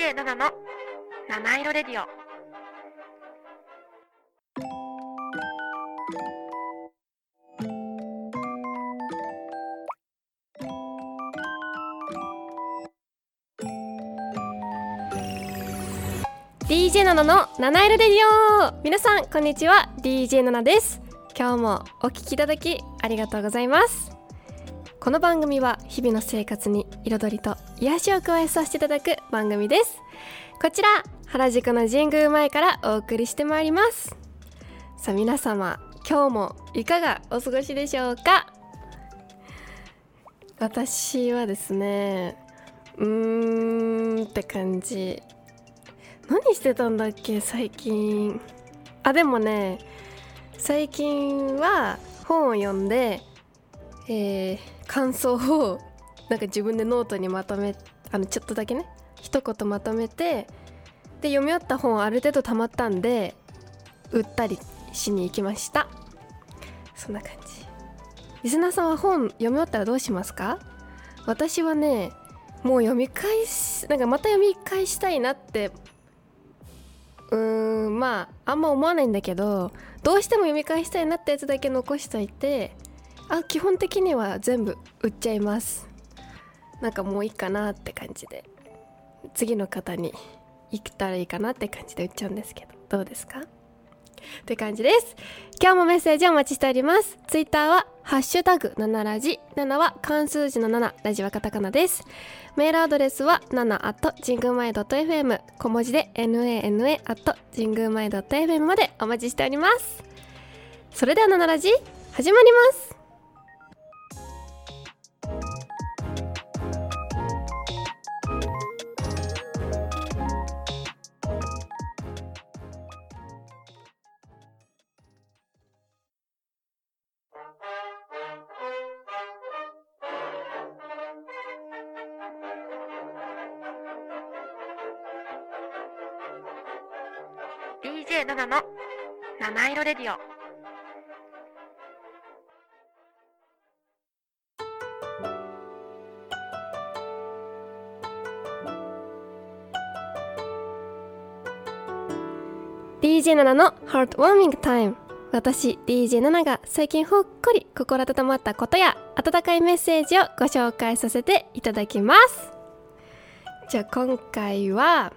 DJ7 の七色レディオ「DJ7 の七色レディオ」皆さんこんにちは。DJ7 です。今日もお聞きいただきありがとうございます。この番組は日々の生活に彩りと癒しを加えさせていただく番組です。こちら原宿の神宮前からお送りしてまいります。さあ皆様今日もいかがお過ごしでしょうか？私はですねうーんって感じ。何してたんだっけ最近。あでもね最近は本を読んで、えー感想をなんか自分でノートにまとめあのちょっとだけね一言まとめてで読み終わった本ある程度たまったんで売ったりしに行きました。そんな感じ。リスナーさんは本読み終わったらどうしますか？私はねもう読み返しなんかまた読み返したいなってうーんまああんま思わないんだけどどうしても読み返したいなってやつだけ残しといてあ基本的には全部売っちゃいます。なんかもういいかなって感じで次の方に行ったらいいかなって感じで売っちゃうんですけどどうですか？って感じです。今日もメッセージお待ちしております。ツイッターはハッシュタグ7ラジ7は漢数字の7ラジはカタカナです。メールアドレスは7 at 神宮前 .fm 小文字で nana at 神宮前 .fm までお待ちしております。それでは7ラジ始まります。ー DJ7 の七色レディオ「DJ7 の Heart Warming Time」私 DJ7 が最近ほっこり心温まったことや温かいメッセージをご紹介させていただきます。じゃあ今回は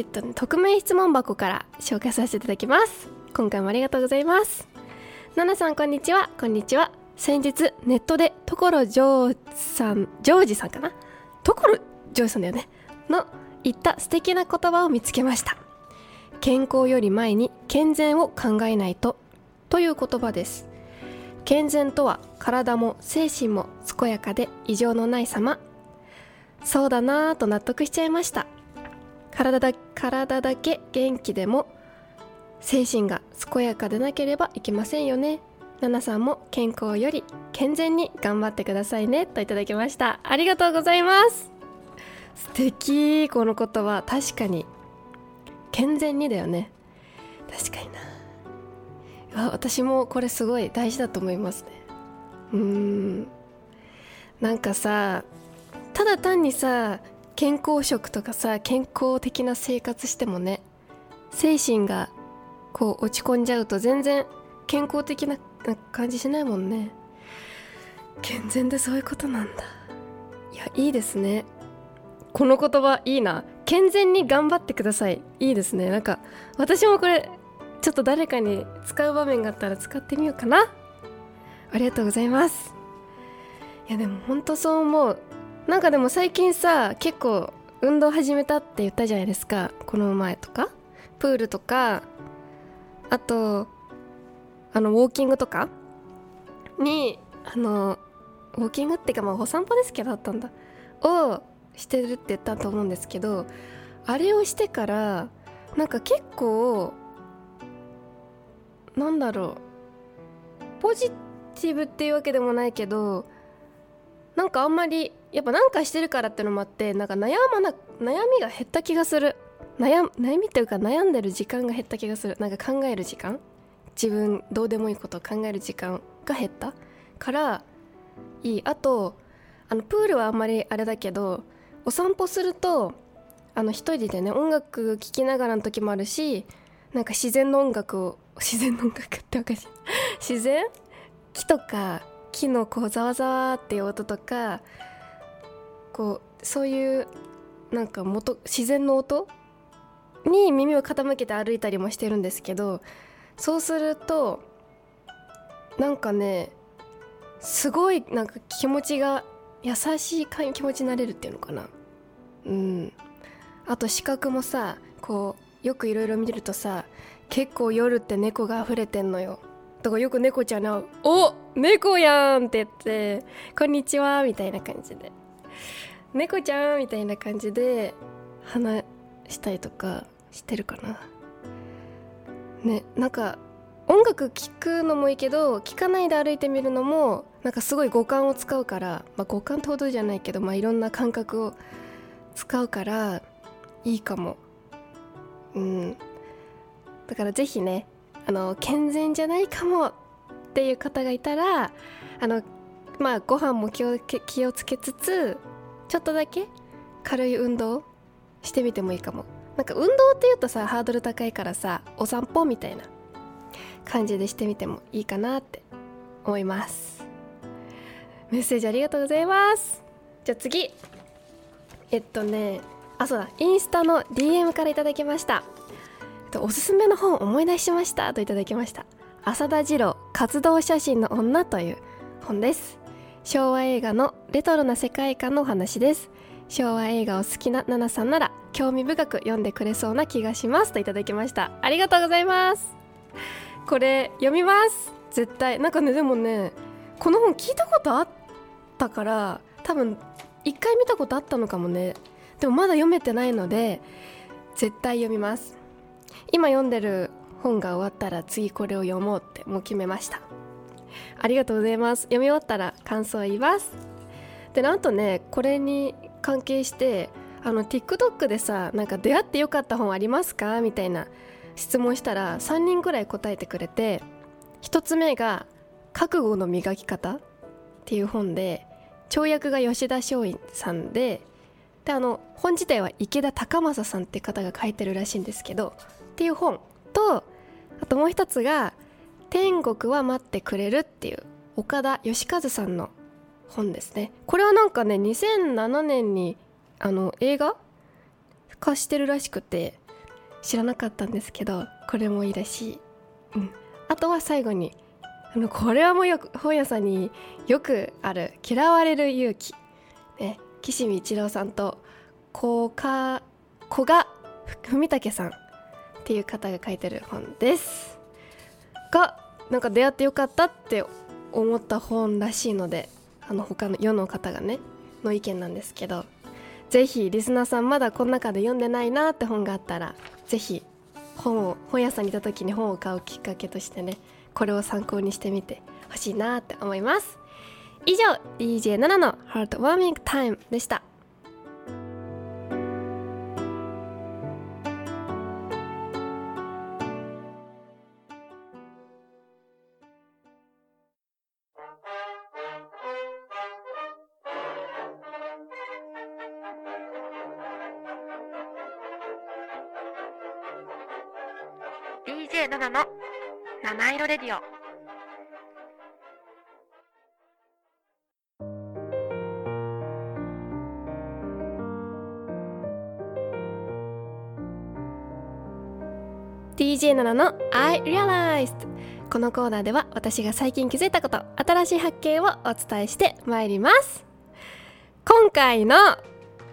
えっとね匿名質問箱から紹介させていただきます。今回もありがとうございますナナさんこんにちは。こんにちは。先日ネットで所ジョーさんジョージさんかな？所ジョージさんだよね？の言った素敵な言葉を見つけました。健康より前に健全を考えないと。という言葉です。健全とは体も精神も健やかで異常のない様。そうだなぁと納得しちゃいました。体だ体だけ元気でも精神が健やかでなければいけませんよね。ナナさんも健康より健全に頑張ってくださいね。といただきました。ありがとうございます。素敵。この言葉確かに健全にだよね。確かにな。私もこれすごい大事だと思いますね。うーん。なんかさただ単にさ健康食とかさ健康的な生活してもね精神がこう落ち込んじゃうと全然健康的な感じしないもんね。健全でそういうことなんだ。いやいいですね。この言葉いいな。健全に頑張ってください。いいですね。なんか私もこれちょっと誰かに使う場面があったら使ってみようかな。ありがとうございます。いやでもほんとそう思う。なんかでも最近さ結構運動始めたって言ったじゃないですか。この前とか。プールとか。あとあのウォーキングとか。にあのウォーキングっていうかまあお散歩ですけどあったんだ。をしてるって言ったと思うんですけどあれをしてからなんか結構なんだろう。ポジティブっていうわけでもないけどなんかあんまりやっぱなんかしてるからってのもあってなんか悩まな悩みが減った気がする。悩悩みっていうか悩んでる時間が減った気がする。なんか考える時間。自分どうでもいいことを考える時間が減った。からいい。あとあのプールはあんまりあれだけどお散歩するとあの一人でね音楽聴きながらの時もあるしなんか自然の音楽を自然の音楽っておかしい 自然？木とか木のこうざわざわっていう音とかこうそういうなんか元自然の音に耳を傾けて歩いたりもしてるんですけどそうするとなんかねすごいなんか気持ちが優しい気持ちになれるっていうのかな。うん。あと視覚もさこうよくいろいろ見るとさ結構夜って猫が溢れてんのよ。だかよく猫ちゃんに会う「お猫やん!」って言って「こんにちは」みたいな感じで「猫ちゃん!」みたいな感じで話したりとかしてるかなねなんか音楽聴くのもいいけど聴かないで歩いてみるのもなんかすごい五感を使うから、まあ、五感ってほどじゃないけど、まあ、いろんな感覚を使うからいいかもうんだからぜひねあの健全じゃないかもっていう方がいたらあのまあご飯も気を気をつけつつちょっとだけ軽い運動してみてもいいかも。なんか運動っていうとさハードル高いからさお散歩みたいな感じでしてみてもいいかなって思います。メッセージありがとうございます。じゃあ次。えっとねあそうだ。インスタの DM からいただきました。おすすめの本思い出しましたといただきました。浅田次郎活動写真の女という本です。昭和映画のレトロな世界観のお話です。昭和映画を好きなナナさんなら興味深く読んでくれそうな気がしますといただきました。ありがとうございます。これ読みます。絶対。なんかねでもねこの本聞いたことあったから多分一回見たことあったのかもね。でもまだ読めてないので絶対読みます。今読んでる本が終わったら次これを読もうってもう決めました。ありがとうございます。読み終わったら感想を言います。でなんとねこれに関係してあの TikTok でさなんか出会ってよかった本ありますか？みたいな質問したら3人くらい答えてくれて1つ目が「覚悟の磨き方」っていう本で跳躍が吉田松陰さんでであの本自体は池田隆正さんって方が書いてるらしいんですけどっていう本とあともう一つが「天国は待ってくれる」っていう岡田義和さんの本ですね。これはなんかね2007年にあの映画化してるらしくて知らなかったんですけどこれもいいらしい、うん、あとは最後にあのこれはもうよく本屋さんによくある「嫌われる勇気」ね岸見一郎さんと古賀古賀文武さん。っていう方が書いてる本です。がなんか出会ってよかったって思った本らしいのであの他の世の方がねの意見なんですけどぜひリスナーさんまだこの中で読んでないなって本があったらぜひ本を本屋さんにいた時に本を買うきっかけとしてねこれを参考にしてみてほしいなって思います。以上 DJ7 のハートワーミングタイムでした。DJ7 の七色レディオ「DJ7 の I Realized」このコーナーでは私が最近気づいたこと新しい発見をお伝えしてまいります。今回の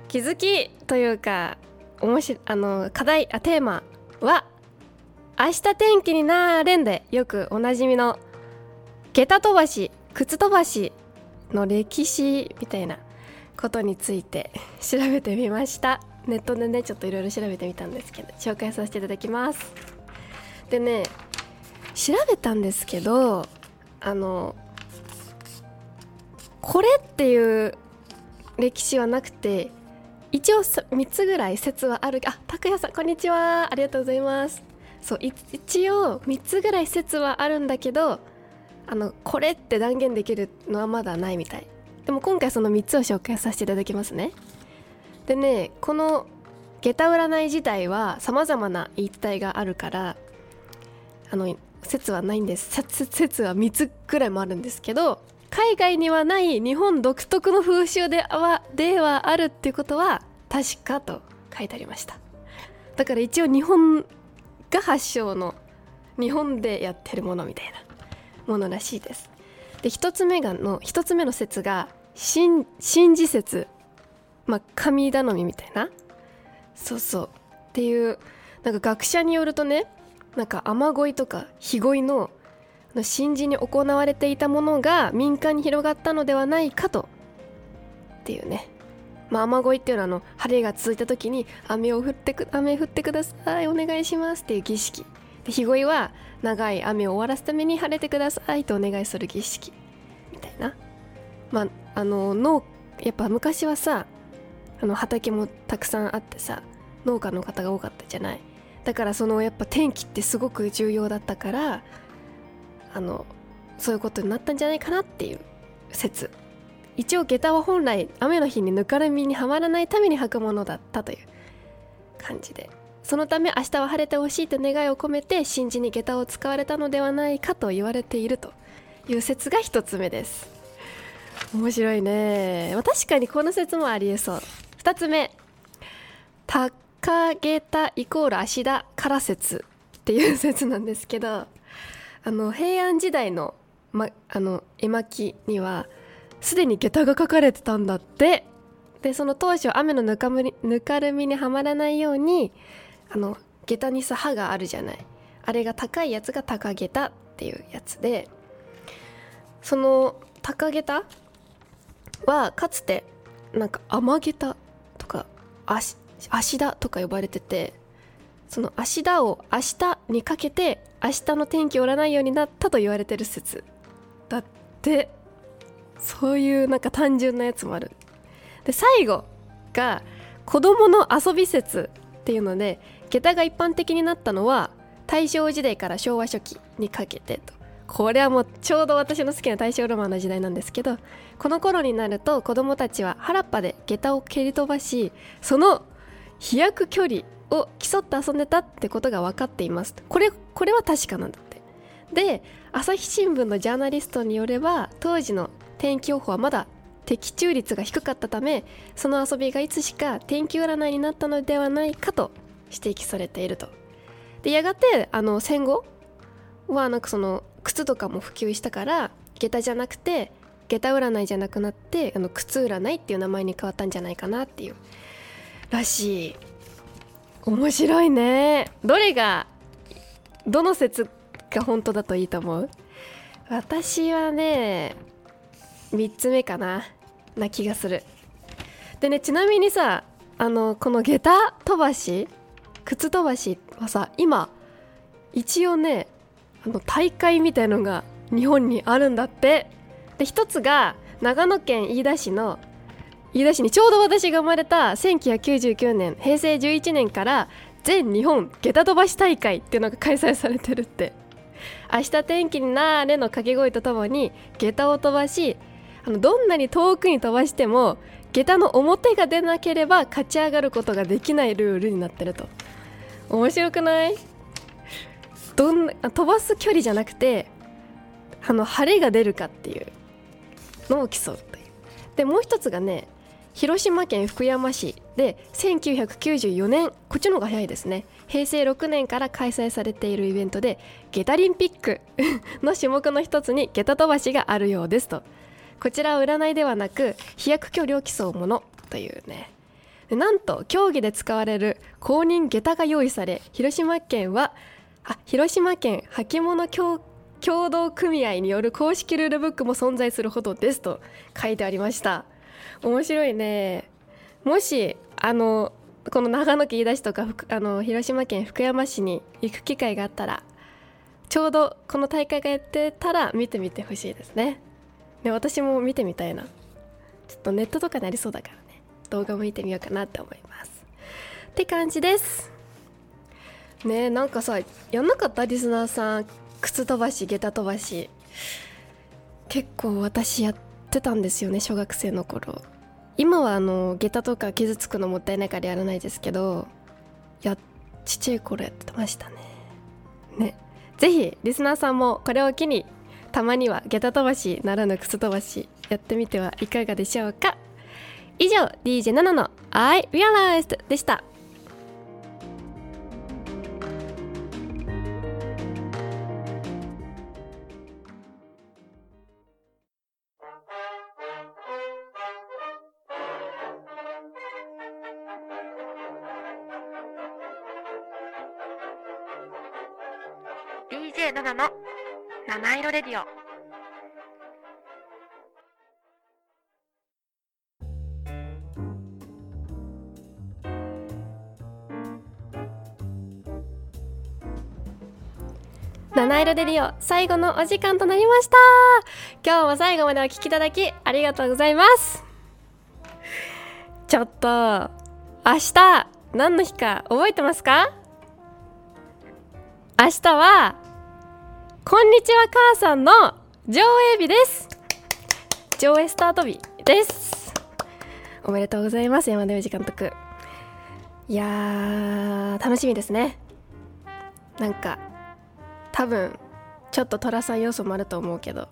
気づきというか面白あの課題あテーマは明日天気になーれんでよくおなじみの下駄飛ばし靴飛ばしの歴史みたいなことについて調べてみました。ネットでねちょっといろいろ調べてみたんですけど紹介させていただきます。でね調べたんですけどあのこれっていう歴史はなくて一応3つぐらい説はある。あ拓也さんこんにちは。ありがとうございます。そう一応3つぐらい説はあるんだけどあのこれって断言できるのはまだないみたい。でも今回その3つを紹介させていただきますね。でねこの下駄占い自体はさまざまな言い伝えがあるからあの説はないんです。説は3つくらいもあるんですけど海外にはない日本独特の風習ではではあるっていうことは確かと書いてありました。だから一応日本が発祥の日本でやってるものみたいなものらしいです。で一つ目がの一つ目の説が神神事説。まあ神頼みみたいな？そうそう。っていうなんか学者によるとねなんか雨乞いとか日乞いの神事に行われていたものが民間に広がったのではないかと。っていうね。まあ、雨乞いっていうのはあの晴れが続いた時に雨を降ってく雨降ってくださいお願いしますっていう儀式。で日乞いは長い雨を終わらすために晴れてくださいとお願いする儀式。みたいな。まああの農やっぱ昔はさあの畑もたくさんあってさ農家の方が多かったじゃない。だからそのやっぱ天気ってすごく重要だったからあのそういうことになったんじゃないかなっていう説。一応下駄は本来雨の日にぬかるみにはまらないために履くものだったという感じで。そのため明日は晴れてほしいと願いを込めて神事に下駄を使われたのではないかと言われているという説が一つ目です。面白いね、まあ、確かにこの説もありえそう。二つ目。高下駄イコール芦田から説っていう説なんですけどあの平安時代の,、ま、あの絵巻にはすでに下駄が書かれてたんだって。でその当初雨のぬかむりぬかるみにはまらないようにあの下駄にさ刃があるじゃない。あれが高いやつが高下駄っていうやつでその高下駄はかつてなんか雨下駄とか足足田とか呼ばれててその足田を明日にかけて明日の天気を占うようになったと言われてる説だって。そういうなんか単純なやつもある。で最後が子供の遊び説っていうので下駄が一般的になったのは大正時代から昭和初期にかけてと。これはもうちょうど私の好きな大正ロマンの時代なんですけどこの頃になると子供たちは原っぱで下駄を蹴り飛ばしその飛躍距離を競って遊んでたってことが分かっていますこれこれは確かなんだって。で朝日新聞のジャーナリストによれば当時の天気予報はまだ的中率が低かったためその遊びがいつしか天気占いになったのではないかと指摘されていると。でやがてあの戦後はなんかその靴とかも普及したから下駄じゃなくて下駄占いじゃなくなってあの靴占いっていう名前に変わったんじゃないかなっていうらしい。面白いね。どれがどの説が本当だといいと思う？私はね3つ目かなな気がする。でねちなみにさあのこの下駄飛ばし靴飛ばしはさ今一応ねあの大会みたいのが日本にあるんだって。で一つが長野県飯田市の飯田市にちょうど私が生まれた1999年平成11年から全日本下駄飛ばし大会っていうのが開催されてるって。明日天気になーれの掛け声とともに下駄を飛ばしあのどんなに遠くに飛ばしても下駄の表が出なければ勝ち上がることができないルールになってると。面白くない？どん飛ばす距離じゃなくてあの晴れが出るかっていうのを競うという。でもう一つがね広島県福山市で1994年こっちの方が早いですね。平成6年から開催されているイベントでゲタリンピックの種目の一つにゲタ飛ばしがあるようですと。こちらは占いではなく飛躍距離を競うもの。というね。なんと競技で使われる公認下駄が用意され広島県はあ広島県履物協同組合による公式ルールブックも存在するほどですと書いてありました。面白いね。もしあのこの長野県飯田市とかあの広島県福山市に行く機会があったらちょうどこの大会がやってたら見てみてほしいですね。で私も見てみたいな。ちょっとネットとかになりそうだからね。動画も見てみようかなって思います。って感じです。ねなんかさやんなかった？リスナーさん。靴飛ばし下駄飛ばし。結構私やってたんですよね小学生の頃。今はあの下駄とか傷つくのもったいないからやらないですけどいやちっちゃい頃やってましたね。ねぜひリスナーさんもこれを機にたまには下駄飛ばしならぬ靴飛ばしやってみてはいかがでしょうか。以上 DJ7 の I Realized でした「DJ7 の七色レディオ」七色デリオ最後のお時間となりました。今日も最後までお聞きいただきありがとうございます。ちょっと明日何の日か覚えてますか？明日はこんにちは母さんの上映日です。上映スタート日です。おめでとうございます山田洋次監督。いやー楽しみですね。なんか多分ちょっと寅さん要素もあると思うけど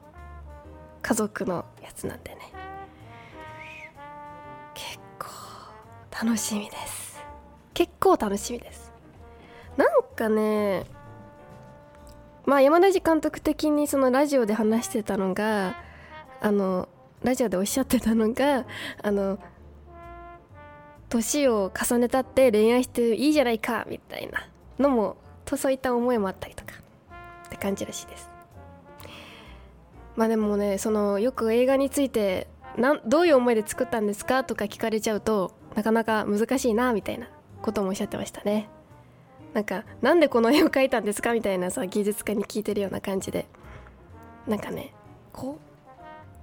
家族のやつなんでね。結構楽しみです。結構楽しみです。なんかねまあ山田次監督的にそのラジオで話してたのがあのラジオでおっしゃってたのがあの年を重ねたって恋愛していいじゃないかみたいなのもとそういった思いもあったりとかって感じらしいです。まあでもねそのよく映画についてなんどういう思いで作ったんですかとか聞かれちゃうとなかなか難しいなみたいなこともおっしゃってましたね。なんかなんでこの絵を描いたんですかみたいなさ技術家に聞いてるような感じで。なんかねこ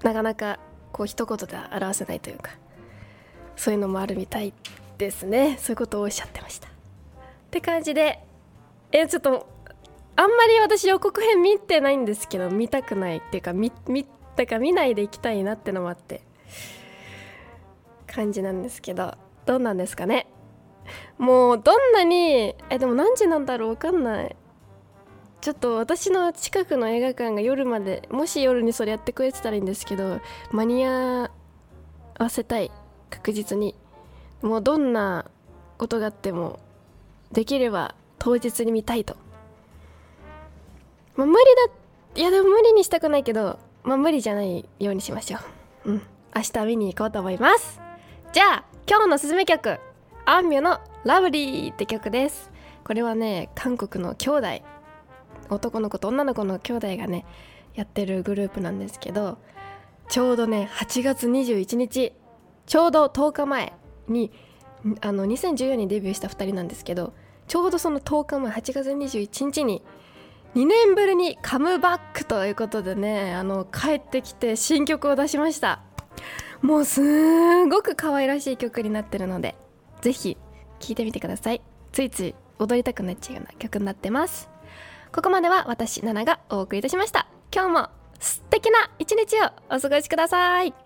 うなかなかこう一言では表せないというかそういうのもあるみたいですね。そういうことをおっしゃってました。って感じでえちょっとあんまり私予告編見てないんですけど見たくないっていうか見見だか見ないでいきたいなってのもあって感じなんですけどどうなんですかね？もうどんなにえでも何時なんだろう分かんない。ちょっと私の近くの映画館が夜までもし夜にそれやってくれてたらいいんですけど間に合わせたい。確実に。もうどんなことがあってもできれば当日に見たいと。まあ無理だいやでも無理にしたくないけどまあ無理じゃないようにしましょう。うん。明日見に行こうと思います。じゃあ今日のすすめ曲。アンミュの「ラブリー」って曲です。これはね韓国の兄弟。男の子と女の子の兄弟がねやってるグループなんですけどちょうどね8月21日ちょうど10日前にあの2014年にデビューした2人なんですけどちょうどその10日前8月21日に2年ぶりにカムバックということでねあの帰ってきて新曲を出しました。もうすごく可愛らしい曲になってるのでぜひ聴いてみてください。ついつい踊りたくなっちゃうような曲になってます。ここまでは私ナナがお送りいたしました。今日も素敵な一日をお過ごしください。